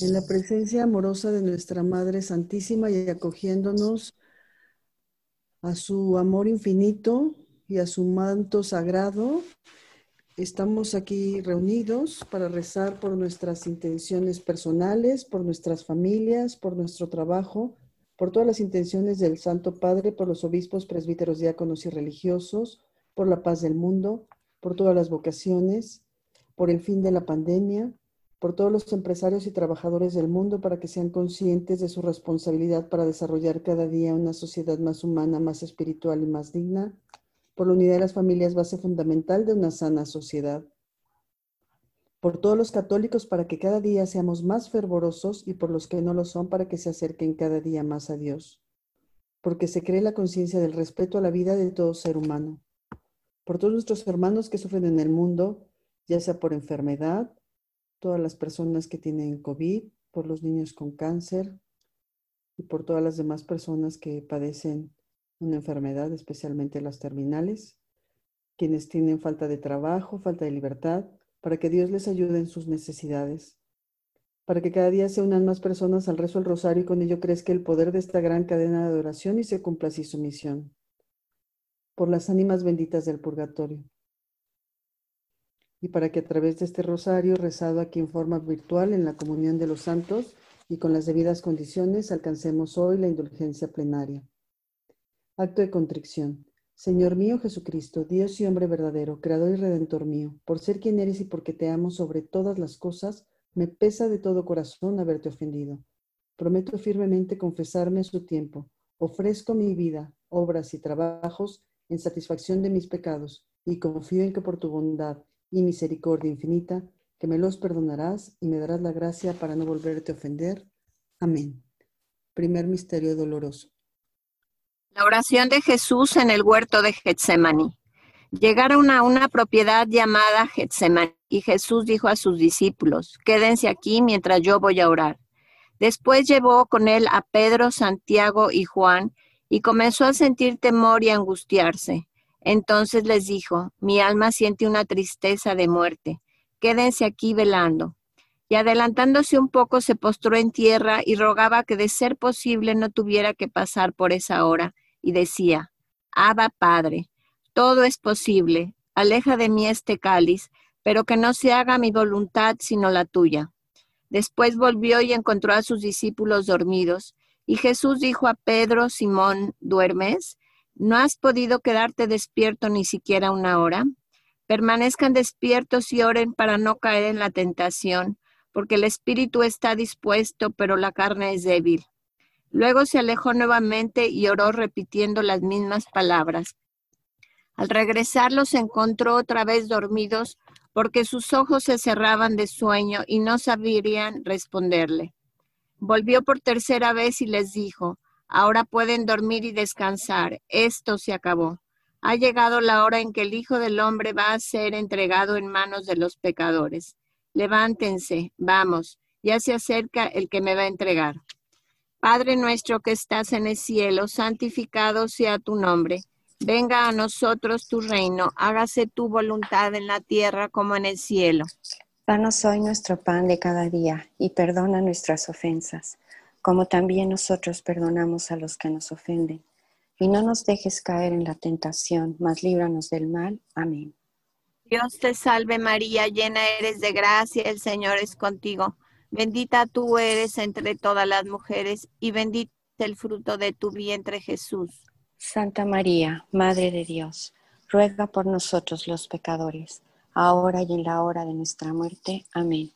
en la presencia amorosa de nuestra Madre Santísima y acogiéndonos a su amor infinito y a su manto sagrado, estamos aquí reunidos para rezar por nuestras intenciones personales, por nuestras familias, por nuestro trabajo, por todas las intenciones del Santo Padre, por los obispos, presbíteros, diáconos y religiosos, por la paz del mundo, por todas las vocaciones, por el fin de la pandemia, por todos los empresarios y trabajadores del mundo para que sean conscientes de su responsabilidad para desarrollar cada día una sociedad más humana, más espiritual y más digna, por la unidad de las familias, base fundamental de una sana sociedad, por todos los católicos para que cada día seamos más fervorosos y por los que no lo son para que se acerquen cada día más a Dios, porque se cree la conciencia del respeto a la vida de todo ser humano, por todos nuestros hermanos que sufren en el mundo, ya sea por enfermedad, todas las personas que tienen COVID, por los niños con cáncer y por todas las demás personas que padecen una enfermedad, especialmente las terminales, quienes tienen falta de trabajo, falta de libertad, para que Dios les ayude en sus necesidades, para que cada día se unan más personas al rezo del rosario y con ello crezca el poder de esta gran cadena de adoración y se cumpla así su misión. Por las ánimas benditas del purgatorio y para que a través de este rosario rezado aquí en forma virtual en la comunión de los santos y con las debidas condiciones alcancemos hoy la indulgencia plenaria. Acto de contrición. Señor mío Jesucristo, Dios y hombre verdadero, Creador y Redentor mío, por ser quien eres y porque te amo sobre todas las cosas, me pesa de todo corazón haberte ofendido. Prometo firmemente confesarme a su tiempo. Ofrezco mi vida, obras y trabajos en satisfacción de mis pecados y confío en que por tu bondad y misericordia infinita, que me los perdonarás y me darás la gracia para no volverte a ofender. Amén. Primer misterio doloroso. La oración de Jesús en el huerto de Getsemaní. Llegaron a una propiedad llamada Getsemaní y Jesús dijo a sus discípulos, quédense aquí mientras yo voy a orar. Después llevó con él a Pedro, Santiago y Juan y comenzó a sentir temor y angustiarse. Entonces les dijo, mi alma siente una tristeza de muerte, quédense aquí velando. Y adelantándose un poco se postró en tierra y rogaba que de ser posible no tuviera que pasar por esa hora, y decía, Abba Padre, todo es posible, aleja de mí este cáliz, pero que no se haga mi voluntad sino la tuya. Después volvió y encontró a sus discípulos dormidos, y Jesús dijo a Pedro, Simón, ¿duermes? ¿No has podido quedarte despierto ni siquiera una hora? Permanezcan despiertos y oren para no caer en la tentación, porque el espíritu está dispuesto, pero la carne es débil. Luego se alejó nuevamente y oró repitiendo las mismas palabras. Al regresar los encontró otra vez dormidos porque sus ojos se cerraban de sueño y no sabrían responderle. Volvió por tercera vez y les dijo, Ahora pueden dormir y descansar. Esto se acabó. Ha llegado la hora en que el Hijo del Hombre va a ser entregado en manos de los pecadores. Levántense, vamos, ya se acerca el que me va a entregar. Padre nuestro que estás en el cielo, santificado sea tu nombre. Venga a nosotros tu reino, hágase tu voluntad en la tierra como en el cielo. Danos hoy nuestro pan de cada día y perdona nuestras ofensas como también nosotros perdonamos a los que nos ofenden. Y no nos dejes caer en la tentación, mas líbranos del mal. Amén. Dios te salve María, llena eres de gracia, el Señor es contigo. Bendita tú eres entre todas las mujeres y bendito el fruto de tu vientre Jesús. Santa María, Madre de Dios, ruega por nosotros los pecadores, ahora y en la hora de nuestra muerte. Amén.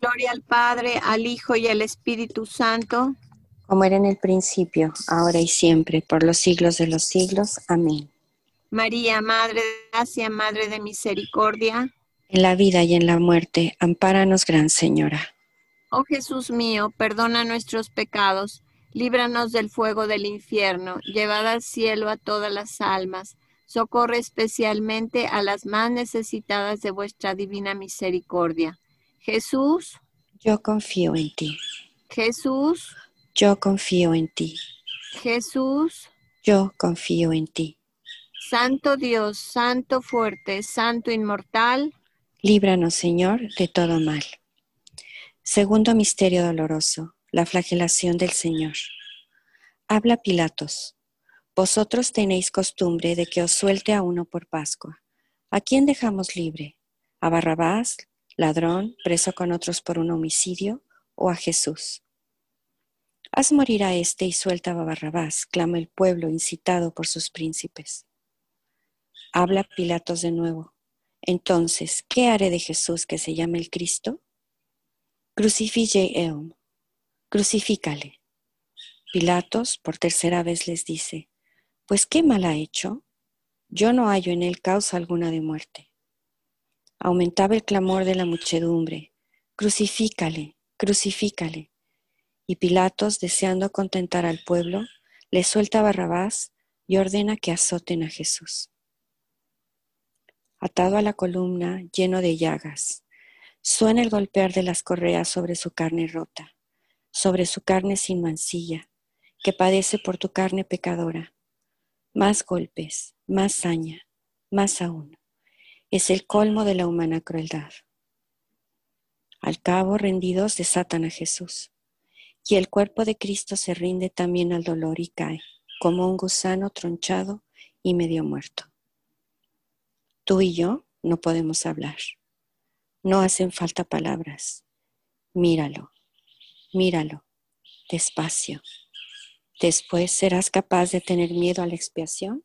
Gloria al Padre, al Hijo y al Espíritu Santo. Como era en el principio, ahora y siempre, por los siglos de los siglos. Amén. María, Madre de Gracia, Madre de Misericordia. En la vida y en la muerte, ampáranos, Gran Señora. Oh Jesús mío, perdona nuestros pecados, líbranos del fuego del infierno, llevad al cielo a todas las almas, socorre especialmente a las más necesitadas de vuestra divina misericordia. Jesús, yo confío en ti. Jesús, yo confío en ti. Jesús, yo confío en ti. Santo Dios, Santo fuerte, Santo inmortal, líbranos, Señor, de todo mal. Segundo misterio doloroso, la flagelación del Señor. Habla Pilatos. Vosotros tenéis costumbre de que os suelte a uno por Pascua. ¿A quién dejamos libre? ¿A Barrabás, ladrón, preso con otros por un homicidio, o a Jesús? Haz morir a este y suelta a Barrabás, clama el pueblo incitado por sus príncipes. Habla Pilatos de nuevo. Entonces, ¿qué haré de Jesús que se llama el Cristo? Crucifige eum. Crucifícale. Pilatos por tercera vez les dice, pues qué mal ha hecho. Yo no hallo en él causa alguna de muerte. Aumentaba el clamor de la muchedumbre, crucifícale, crucifícale. Y Pilatos, deseando contentar al pueblo, le suelta a Barrabás y ordena que azoten a Jesús atado a la columna, lleno de llagas. Suena el golpear de las correas sobre su carne rota, sobre su carne sin mancilla, que padece por tu carne pecadora. Más golpes, más saña, más aún. Es el colmo de la humana crueldad. Al cabo, rendidos, desatan a Jesús. Y el cuerpo de Cristo se rinde también al dolor y cae, como un gusano tronchado y medio muerto. Tú y yo no podemos hablar. No hacen falta palabras. Míralo, míralo, despacio. Después serás capaz de tener miedo a la expiación.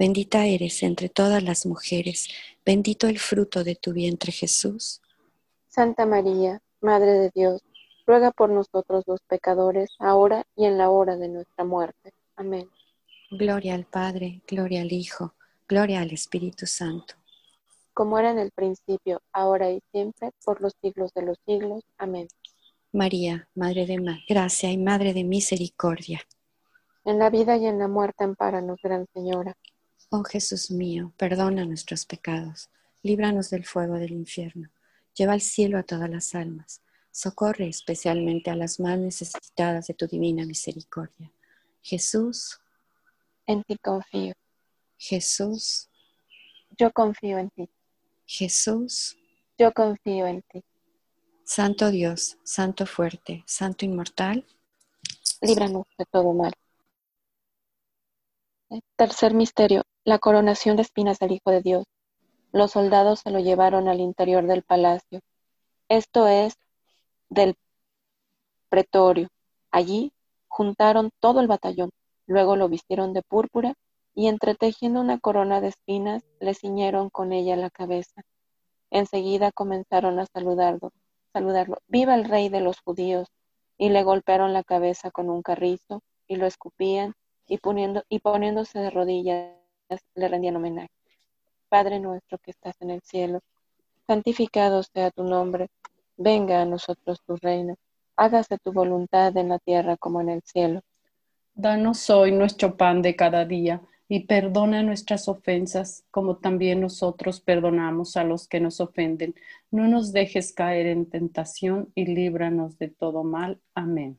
Bendita eres entre todas las mujeres, bendito el fruto de tu vientre Jesús. Santa María, Madre de Dios, ruega por nosotros los pecadores, ahora y en la hora de nuestra muerte. Amén. Gloria al Padre, gloria al Hijo, gloria al Espíritu Santo. Como era en el principio, ahora y siempre, por los siglos de los siglos. Amén. María, Madre de Gracia y Madre de Misericordia. En la vida y en la muerte, ampáranos, Gran Señora. Oh Jesús mío, perdona nuestros pecados, líbranos del fuego del infierno, lleva al cielo a todas las almas Socorre especialmente a las más necesitadas de tu divina misericordia. Jesús, en ti confío. Jesús, yo confío en ti. Jesús, yo confío en ti. Santo Dios, Santo fuerte, Santo inmortal, líbranos de todo mal. Tercer misterio, la coronación de espinas del Hijo de Dios. Los soldados se lo llevaron al interior del palacio. Esto es del pretorio. Allí juntaron todo el batallón, luego lo vistieron de púrpura y entretejiendo una corona de espinas le ciñeron con ella la cabeza. Enseguida comenzaron a saludarlo, saludarlo, viva el rey de los judíos, y le golpearon la cabeza con un carrizo y lo escupían y, poniendo, y poniéndose de rodillas le rendían homenaje. Padre nuestro que estás en el cielo, santificado sea tu nombre Venga a nosotros tu reino, hágase tu voluntad en la tierra como en el cielo. Danos hoy nuestro pan de cada día y perdona nuestras ofensas como también nosotros perdonamos a los que nos ofenden. No nos dejes caer en tentación y líbranos de todo mal. Amén.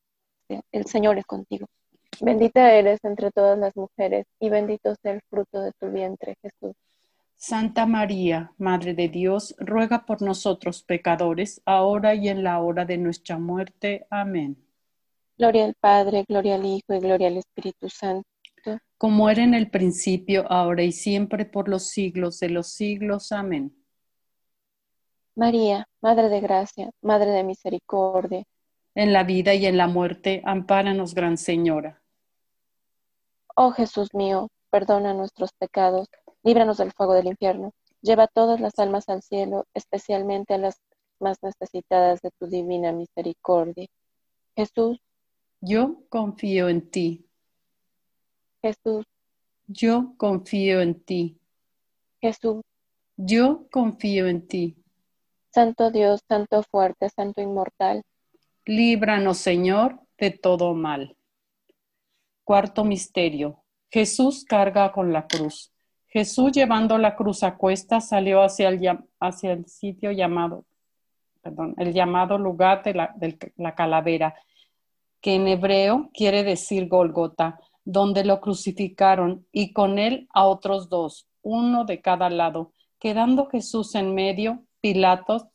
gracia el Señor es contigo. Bendita eres entre todas las mujeres y bendito sea el fruto de tu vientre, Jesús. Santa María, Madre de Dios, ruega por nosotros pecadores, ahora y en la hora de nuestra muerte. Amén. Gloria al Padre, gloria al Hijo y gloria al Espíritu Santo. Como era en el principio, ahora y siempre, por los siglos de los siglos. Amén. María, Madre de Gracia, Madre de Misericordia en la vida y en la muerte, ampáranos, Gran Señora. Oh Jesús mío, perdona nuestros pecados, líbranos del fuego del infierno, lleva todas las almas al cielo, especialmente a las más necesitadas de tu divina misericordia. Jesús, yo confío en ti. Jesús, yo confío en ti. Jesús, yo confío en ti. Santo Dios, Santo fuerte, Santo inmortal, Líbranos, Señor, de todo mal. Cuarto misterio. Jesús carga con la cruz. Jesús llevando la cruz a cuesta salió hacia el, hacia el sitio llamado, perdón, el llamado lugar de la, de la calavera, que en hebreo quiere decir Golgota, donde lo crucificaron y con él a otros dos, uno de cada lado. Quedando Jesús en medio, Pilatos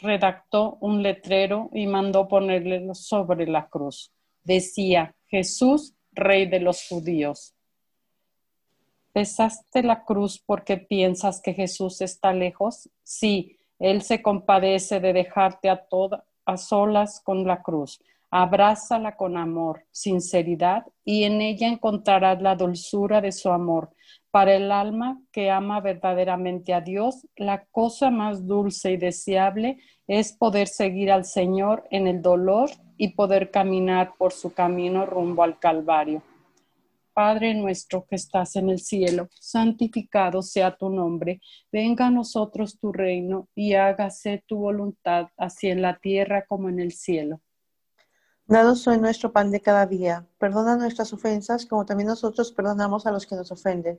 redactó un letrero y mandó ponerle sobre la cruz. Decía, Jesús, Rey de los judíos. ¿Pesaste la cruz porque piensas que Jesús está lejos? Sí, Él se compadece de dejarte a, toda, a solas con la cruz. Abrázala con amor, sinceridad, y en ella encontrarás la dulzura de su amor. Para el alma que ama verdaderamente a Dios, la cosa más dulce y deseable es poder seguir al Señor en el dolor y poder caminar por su camino rumbo al Calvario. Padre nuestro que estás en el cielo, santificado sea tu nombre, venga a nosotros tu reino y hágase tu voluntad, así en la tierra como en el cielo. Danos hoy nuestro pan de cada día. Perdona nuestras ofensas, como también nosotros perdonamos a los que nos ofenden.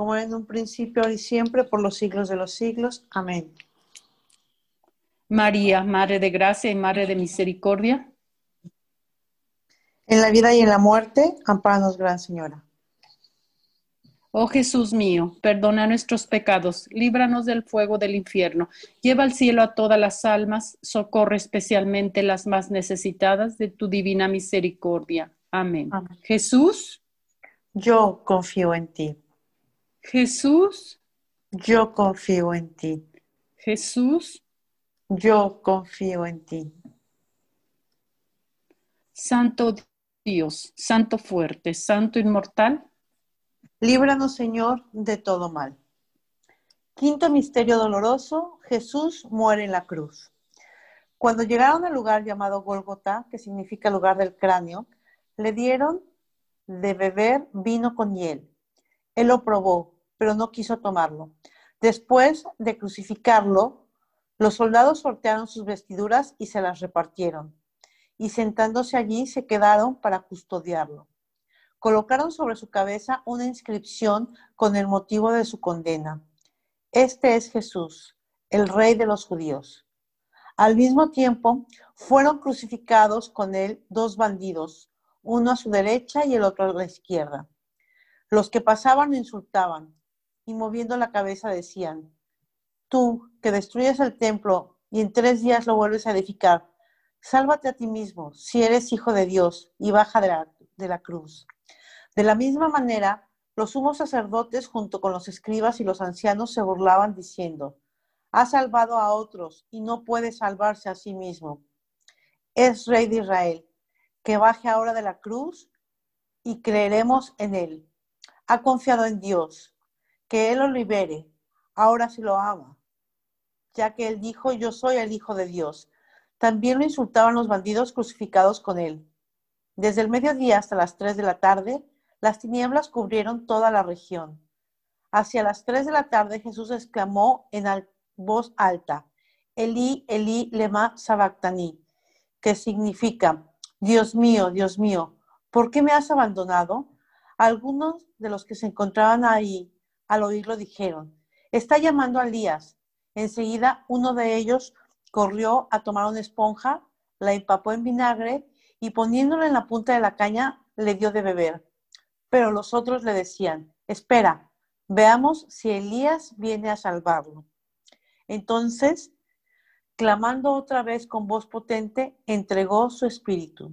como en un principio, ahora y siempre, por los siglos de los siglos. Amén. María, Madre de Gracia y Madre de Misericordia. En la vida y en la muerte, amparanos, Gran Señora. Oh Jesús mío, perdona nuestros pecados, líbranos del fuego del infierno, lleva al cielo a todas las almas, socorre especialmente las más necesitadas de tu divina misericordia. Amén. Amén. Jesús, yo confío en ti. Jesús, yo confío en ti. Jesús, yo confío en ti. Santo Dios, Santo fuerte, Santo inmortal. Líbranos, Señor, de todo mal. Quinto misterio doloroso, Jesús muere en la cruz. Cuando llegaron al lugar llamado Golgota, que significa lugar del cráneo, le dieron de beber vino con hiel. Él lo probó, pero no quiso tomarlo. Después de crucificarlo, los soldados sortearon sus vestiduras y se las repartieron. Y sentándose allí se quedaron para custodiarlo. Colocaron sobre su cabeza una inscripción con el motivo de su condena. Este es Jesús, el rey de los judíos. Al mismo tiempo, fueron crucificados con él dos bandidos, uno a su derecha y el otro a la izquierda. Los que pasaban insultaban y moviendo la cabeza decían, tú que destruyes el templo y en tres días lo vuelves a edificar, sálvate a ti mismo si eres hijo de Dios y baja de la, de la cruz. De la misma manera, los sumos sacerdotes junto con los escribas y los ancianos se burlaban diciendo, ha salvado a otros y no puede salvarse a sí mismo. Es rey de Israel, que baje ahora de la cruz y creeremos en él. Ha confiado en Dios, que él lo libere, ahora sí lo ama, ya que él dijo, yo soy el Hijo de Dios. También lo insultaban los bandidos crucificados con él. Desde el mediodía hasta las tres de la tarde, las tinieblas cubrieron toda la región. Hacia las tres de la tarde Jesús exclamó en voz alta, Elí, Elí, lema sabactani, que significa, Dios mío, Dios mío, ¿por qué me has abandonado? Algunos de los que se encontraban ahí al oírlo dijeron, está llamando a Elías. Enseguida uno de ellos corrió a tomar una esponja, la empapó en vinagre y poniéndola en la punta de la caña le dio de beber. Pero los otros le decían, espera, veamos si Elías viene a salvarlo. Entonces, clamando otra vez con voz potente, entregó su espíritu.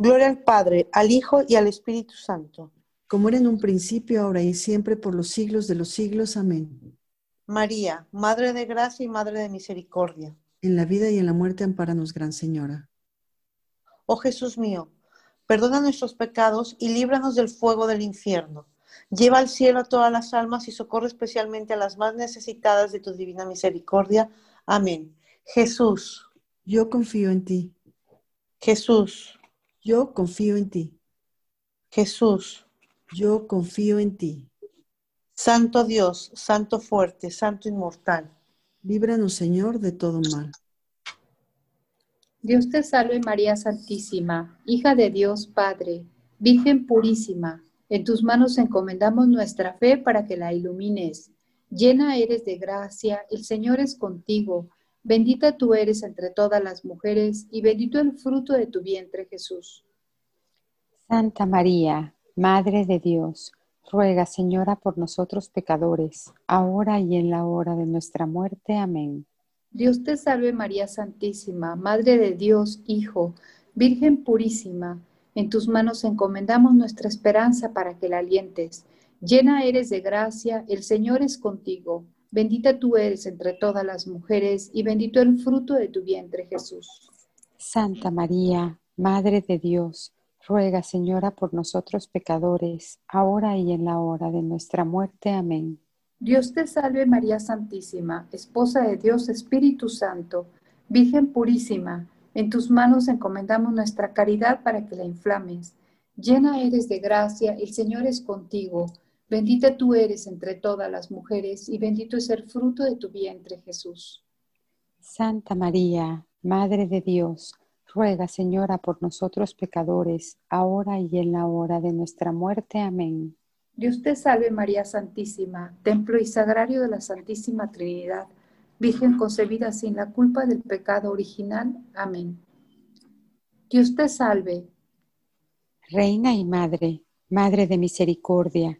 Gloria al Padre, al Hijo y al Espíritu Santo como era en un principio, ahora y siempre, por los siglos de los siglos. Amén. María, Madre de Gracia y Madre de Misericordia. En la vida y en la muerte, amparanos, Gran Señora. Oh Jesús mío, perdona nuestros pecados y líbranos del fuego del infierno. Lleva al cielo a todas las almas y socorre especialmente a las más necesitadas de tu divina misericordia. Amén. Jesús. Yo confío en ti. Jesús. Yo confío en ti. Jesús. Yo confío en ti. Santo Dios, Santo fuerte, Santo inmortal. Líbranos, Señor, de todo mal. Dios te salve María Santísima, hija de Dios Padre, Virgen purísima, En tus manos encomendamos nuestra fe para que la ilumines. Llena eres de gracia, el Señor es contigo. Bendita tú eres entre todas las mujeres y bendito el fruto de tu vientre, Jesús. Santa María, Madre de Dios, ruega, Señora, por nosotros pecadores, ahora y en la hora de nuestra muerte. Amén. Dios te salve María Santísima, Madre de Dios, Hijo, Virgen purísima, en tus manos encomendamos nuestra esperanza para que la alientes. Llena eres de gracia, el Señor es contigo. Bendita tú eres entre todas las mujeres y bendito el fruto de tu vientre, Jesús. Santa María, Madre de Dios, ruega, Señora, por nosotros pecadores, ahora y en la hora de nuestra muerte. Amén. Dios te salve María Santísima, Esposa de Dios Espíritu Santo, Virgen purísima, en tus manos encomendamos nuestra caridad para que la inflames. Llena eres de gracia, el Señor es contigo. Bendita tú eres entre todas las mujeres y bendito es el fruto de tu vientre, Jesús. Santa María, Madre de Dios, ruega, Señora, por nosotros pecadores, ahora y en la hora de nuestra muerte. Amén. Dios te salve María Santísima, templo y sagrario de la Santísima Trinidad, Virgen concebida sin la culpa del pecado original. Amén. Dios te salve. Reina y Madre, Madre de misericordia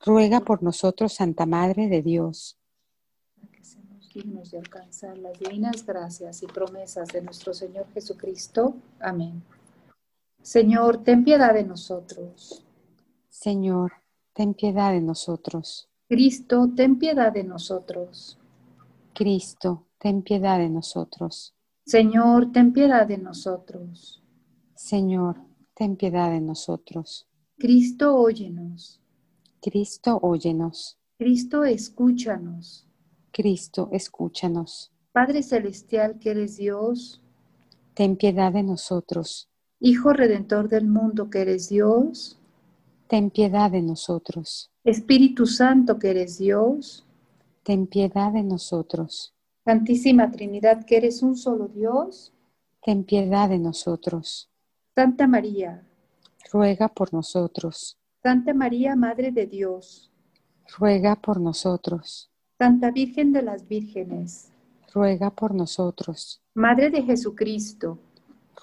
ruega por nosotros, Santa Madre de Dios. Que seamos dignos de alcanzar las divinas gracias y promesas de nuestro Señor Jesucristo. Amén. Señor, ten piedad de nosotros. Señor, ten piedad de nosotros. Cristo, ten piedad de nosotros. Cristo, ten piedad de nosotros. Señor, ten piedad de nosotros. Señor, ten piedad de nosotros. Cristo, óyenos. Cristo, óyenos. Cristo, escúchanos. Cristo, escúchanos. Padre Celestial, que eres Dios, ten piedad de nosotros. Hijo Redentor del mundo, que eres Dios, ten piedad de nosotros. Espíritu Santo, que eres Dios, ten piedad de nosotros. Santísima Trinidad, que eres un solo Dios, ten piedad de nosotros. Santa María, ruega por nosotros. Santa María, Madre de Dios, ruega por nosotros. Santa Virgen de las Vírgenes, ruega por nosotros. Madre de Jesucristo,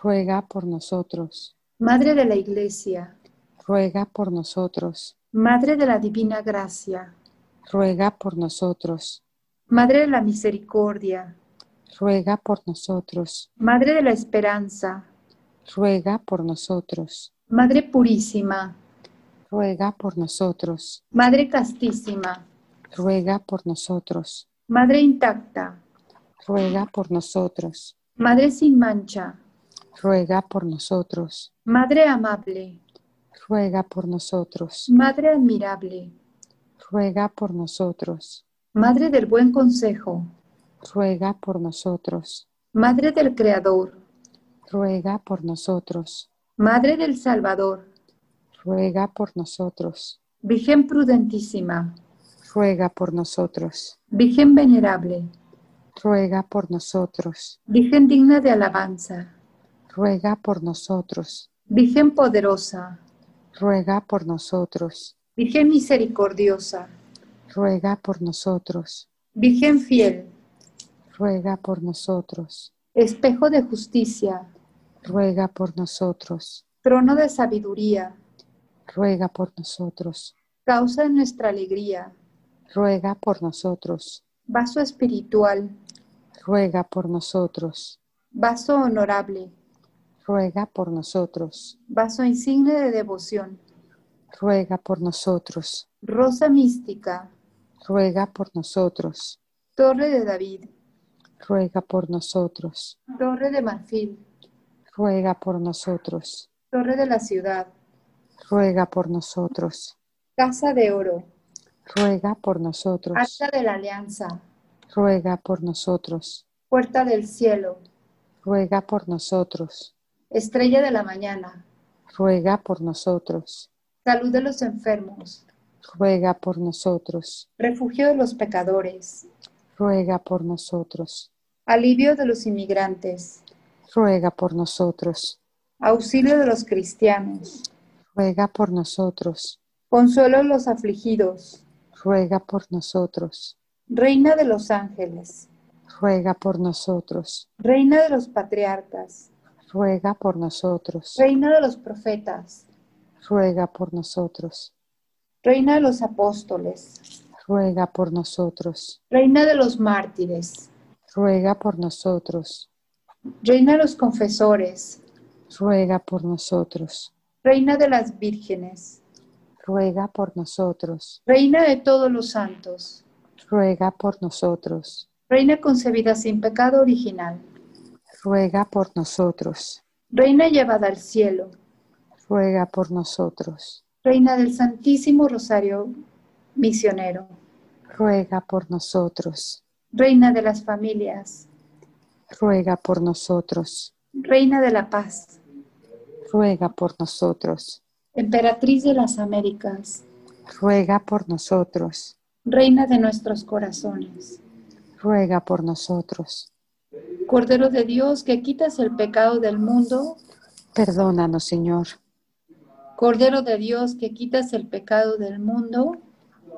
ruega por nosotros. Madre de la Iglesia, ruega por nosotros. Madre de la Divina Gracia, ruega por nosotros. Madre de la Misericordia, ruega por nosotros. Madre de la Esperanza, ruega por nosotros. Madre Purísima, ruega por nosotros. Madre castísima, ruega por nosotros. Madre intacta, ruega por nosotros. Madre sin mancha, ruega por nosotros. Madre amable, ruega por nosotros. Madre admirable, ruega por nosotros. Madre del buen consejo, ruega por nosotros. Madre del Creador, ruega por nosotros. Madre del Salvador, ruega por nosotros. Virgen prudentísima, ruega por nosotros. Virgen venerable, ruega por nosotros. Virgen digna de alabanza, ruega por nosotros. Virgen poderosa, ruega por nosotros. Virgen misericordiosa, ruega por nosotros. Virgen fiel, ruega por nosotros. Espejo de justicia, ruega por nosotros. Trono de sabiduría, ruega por nosotros. Causa de nuestra alegría, ruega por nosotros. Vaso espiritual, ruega por nosotros. Vaso honorable, ruega por nosotros. Vaso insigne de devoción, ruega por nosotros. Rosa mística, ruega por nosotros. Torre de David, ruega por nosotros. Torre de marfil, ruega por nosotros. Torre de la ciudad, ruega por nosotros. Casa de oro, Ruega por nosotros. Arca de la Alianza, Ruega por nosotros. Puerta del Cielo, Ruega por nosotros. Estrella de la Mañana, Ruega por nosotros. Salud de los enfermos, Ruega por nosotros. Refugio de los pecadores, Ruega por nosotros. Alivio de los inmigrantes, Ruega por nosotros. Auxilio de los cristianos, Ruega por nosotros. Consuelo los afligidos, Ruega por nosotros. Reina de los ángeles, Ruega por nosotros. Reina de los patriarcas, Ruega por nosotros. Reina de los profetas, Ruega por nosotros. Reina de los apóstoles, Ruega por nosotros. Reina de los mártires, Ruega por nosotros. Reina de los confesores, Ruega por nosotros. Reina de las vírgenes, Ruega por nosotros. Reina de todos los santos, Ruega por nosotros. Reina concebida sin pecado original, Ruega por nosotros. Reina llevada al cielo, Ruega por nosotros. Reina del Santísimo Rosario Misionero, Ruega por nosotros. Reina de las familias, Ruega por nosotros. Reina de la paz, Ruega por nosotros. Emperatriz de las Américas, Ruega por nosotros. Reina de nuestros corazones, Ruega por nosotros. Cordero de Dios que quitas el pecado del mundo, Perdónanos, Señor. Cordero de Dios que quitas el pecado del mundo,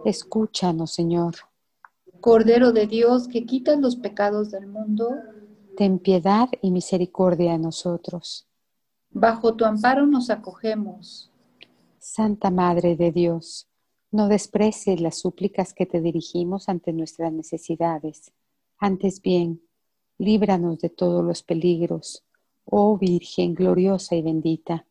Escúchanos, Señor. Cordero de Dios que quitas los pecados del mundo, Ten piedad y misericordia de nosotros. Bajo tu amparo nos acogemos. Santa Madre de Dios, no desprecies las súplicas que te dirigimos ante nuestras necesidades. Antes bien, líbranos de todos los peligros. Oh Virgen gloriosa y bendita,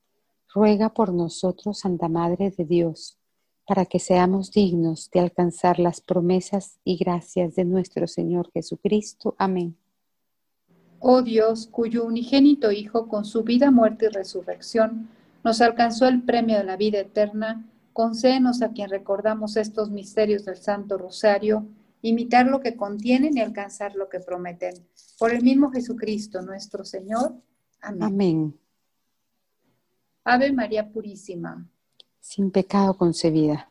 ruega por nosotros, Santa Madre de Dios, para que seamos dignos de alcanzar las promesas y gracias de nuestro Señor Jesucristo. Amén. Oh Dios, cuyo unigénito Hijo, con su vida, muerte y resurrección, nos alcanzó el premio de la vida eterna, concédenos a quien recordamos estos misterios del Santo Rosario, imitar lo que contienen y alcanzar lo que prometen. Por el mismo Jesucristo nuestro Señor. Amén. Amén. Ave María Purísima, Sin pecado concebida.